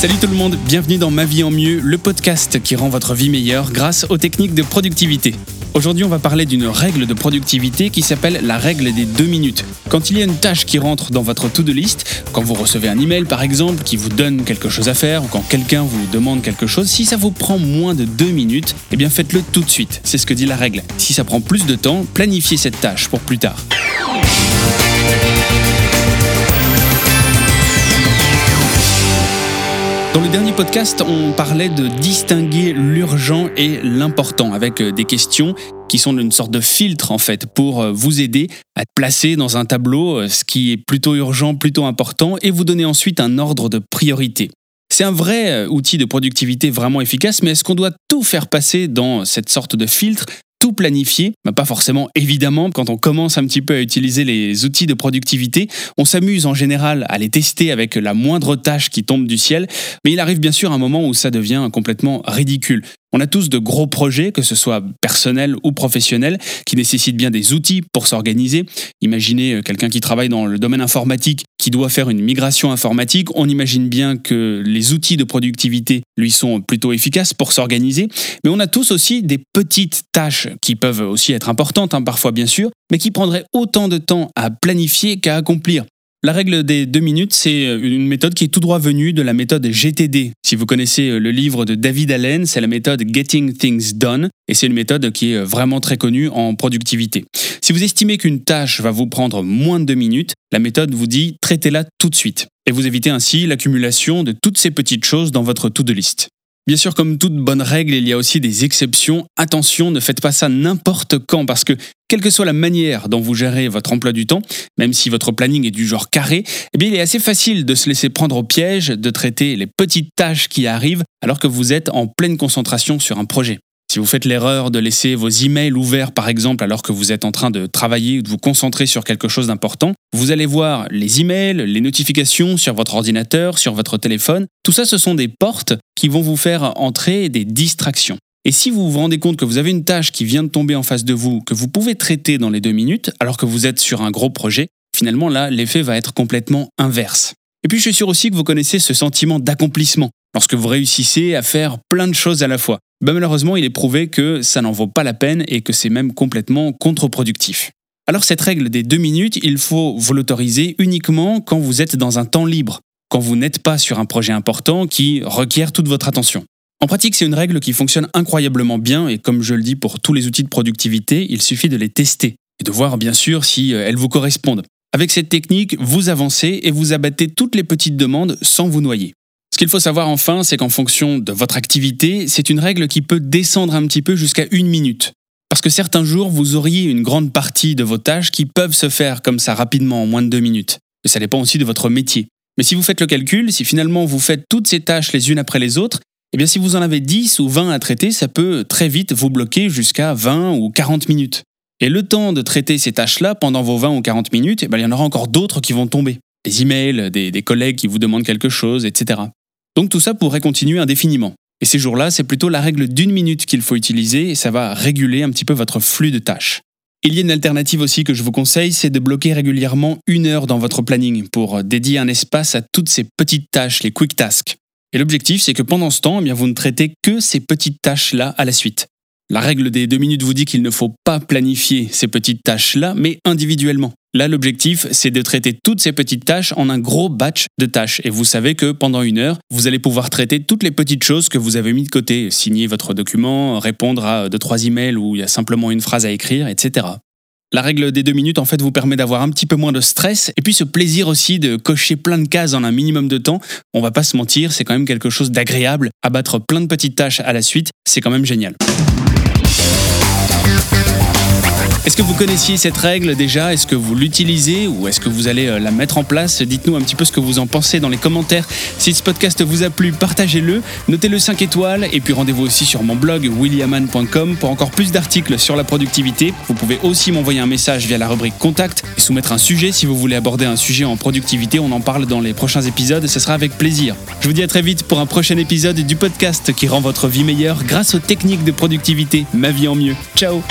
Salut tout le monde, bienvenue dans Ma vie en mieux, le podcast qui rend votre vie meilleure grâce aux techniques de productivité. Aujourd'hui, on va parler d'une règle de productivité qui s'appelle la règle des deux minutes. Quand il y a une tâche qui rentre dans votre to-do list, quand vous recevez un email par exemple qui vous donne quelque chose à faire, ou quand quelqu'un vous demande quelque chose, si ça vous prend moins de deux minutes, eh bien faites-le tout de suite. C'est ce que dit la règle. Si ça prend plus de temps, planifiez cette tâche pour plus tard. Dans le dernier podcast, on parlait de distinguer l'urgent et l'important avec euh, des questions qui sont une sorte de filtre en fait pour euh, vous aider à placer dans un tableau euh, ce qui est plutôt urgent, plutôt important et vous donner ensuite un ordre de priorité. C'est un vrai outil de productivité vraiment efficace, mais est-ce qu'on doit tout faire passer dans cette sorte de filtre tout planifier, bah, pas forcément évidemment, quand on commence un petit peu à utiliser les outils de productivité, on s'amuse en général à les tester avec la moindre tâche qui tombe du ciel, mais il arrive bien sûr un moment où ça devient complètement ridicule. On a tous de gros projets, que ce soit personnels ou professionnels, qui nécessitent bien des outils pour s'organiser. Imaginez euh, quelqu'un qui travaille dans le domaine informatique, qui doit faire une migration informatique. On imagine bien que les outils de productivité lui sont plutôt efficaces pour s'organiser. Mais on a tous aussi des petites tâches qui peuvent aussi être importantes, hein, parfois bien sûr, mais qui prendraient autant de temps à planifier qu'à accomplir. La règle des deux minutes, c'est euh, une méthode qui est tout droit venue de la méthode GTD. Si vous connaissez euh, le livre de David Allen, c'est la méthode Getting Things Done, et c'est une méthode qui est euh, vraiment très connue en productivité. Si vous estimez qu'une tâche va vous prendre moins de deux minutes, la méthode vous dit traitez-la tout de suite, et vous évitez ainsi l'accumulation de toutes ces petites choses dans votre to-do list. Bien sûr, comme toute bonne règle, il y a aussi des exceptions. Attention, ne faites pas ça n'importe quand parce que quelle que soit la manière dont vous gérez votre emploi du temps, même si votre planning est du genre carré, eh bien il est assez facile de se laisser prendre au piège, de traiter les petites tâches qui arrivent alors que vous êtes en pleine concentration sur un projet. Si vous faites l'erreur de laisser vos emails ouverts par exemple alors que vous êtes en train de travailler ou de vous concentrer sur quelque chose d'important, vous allez voir les emails, les notifications sur votre ordinateur, sur votre téléphone. Tout ça, ce sont des portes qui vont vous faire entrer des distractions. Et si vous vous rendez compte que vous avez une tâche qui vient de tomber en face de vous, que vous pouvez traiter dans les deux minutes, alors que vous êtes sur un gros projet, finalement là, l'effet va être complètement inverse. Et puis je suis sûr aussi que vous connaissez ce sentiment d'accomplissement lorsque vous réussissez à faire plein de choses à la fois. Ben, malheureusement, il est prouvé que ça n'en vaut pas la peine et que c'est même complètement contre-productif. Alors cette règle des deux minutes, il faut vous l'autoriser uniquement quand vous êtes dans un temps libre, quand vous n'êtes pas sur un projet important qui requiert toute votre attention. En pratique, c'est une règle qui fonctionne incroyablement bien et comme je le dis pour tous les outils de productivité, il suffit de les tester et de voir bien sûr si euh, elles vous correspondent. Avec cette technique, vous avancez et vous abattez toutes les petites demandes sans vous noyer. Ce qu'il faut savoir enfin, c'est qu'en fonction de votre activité, c'est une règle qui peut descendre un petit peu jusqu'à une minute. Parce que certains jours, vous auriez une grande partie de vos tâches qui peuvent se faire comme ça rapidement en moins de deux minutes. Et ça dépend aussi de votre métier. Mais si vous faites le calcul, si finalement vous faites toutes ces tâches les unes après les autres, eh bien si vous en avez 10 ou 20 à traiter, ça peut très vite vous bloquer jusqu'à 20 ou 40 minutes. Et le temps de traiter ces tâches-là pendant vos 20 ou 40 minutes, eh bien, il y en aura encore d'autres qui vont tomber. Des emails, des, des collègues qui vous demandent quelque chose, etc. Donc tout ça pourrait continuer indéfiniment. Et ces jours-là, c'est plutôt la règle d'une minute qu'il faut utiliser et ça va réguler un petit peu votre flux de tâches. Il y a une alternative aussi que je vous conseille, c'est de bloquer régulièrement une heure dans votre planning pour dédier un espace à toutes ces petites tâches, les quick tasks. Et l'objectif, c'est que pendant ce temps, eh vous ne traitez que ces petites tâches-là à la suite. La règle des deux minutes vous dit qu'il ne faut pas planifier ces petites tâches-là, mais individuellement. Là, l'objectif, c'est de traiter toutes ces petites tâches en un gros batch de tâches. Et vous savez que pendant une heure, vous allez pouvoir traiter toutes les petites choses que vous avez mis de côté. Signer votre document, répondre à deux, trois emails où il y a simplement une phrase à écrire, etc. La règle des deux minutes, en fait, vous permet d'avoir un petit peu moins de stress et puis ce plaisir aussi de cocher plein de cases en un minimum de temps. On va pas se mentir, c'est quand même quelque chose d'agréable. Abattre plein de petites tâches à la suite, c'est quand même génial. Est-ce que vous connaissiez cette règle déjà? Est-ce que vous l'utilisez ou est-ce que vous allez euh, la mettre en place? Dites-nous un petit peu ce que vous en pensez dans les commentaires. Si ce podcast vous a plu, partagez-le, notez-le 5 étoiles et puis rendez-vous aussi sur mon blog williaman.com pour encore plus d'articles sur la productivité. Vous pouvez aussi m'envoyer un message via la rubrique contact et soumettre un sujet si vous voulez aborder un sujet en productivité. On en parle dans les prochains épisodes, ce sera avec plaisir. Je vous dis à très vite pour un prochain épisode du podcast qui rend votre vie meilleure grâce aux techniques de productivité. Ma vie en mieux. Ciao.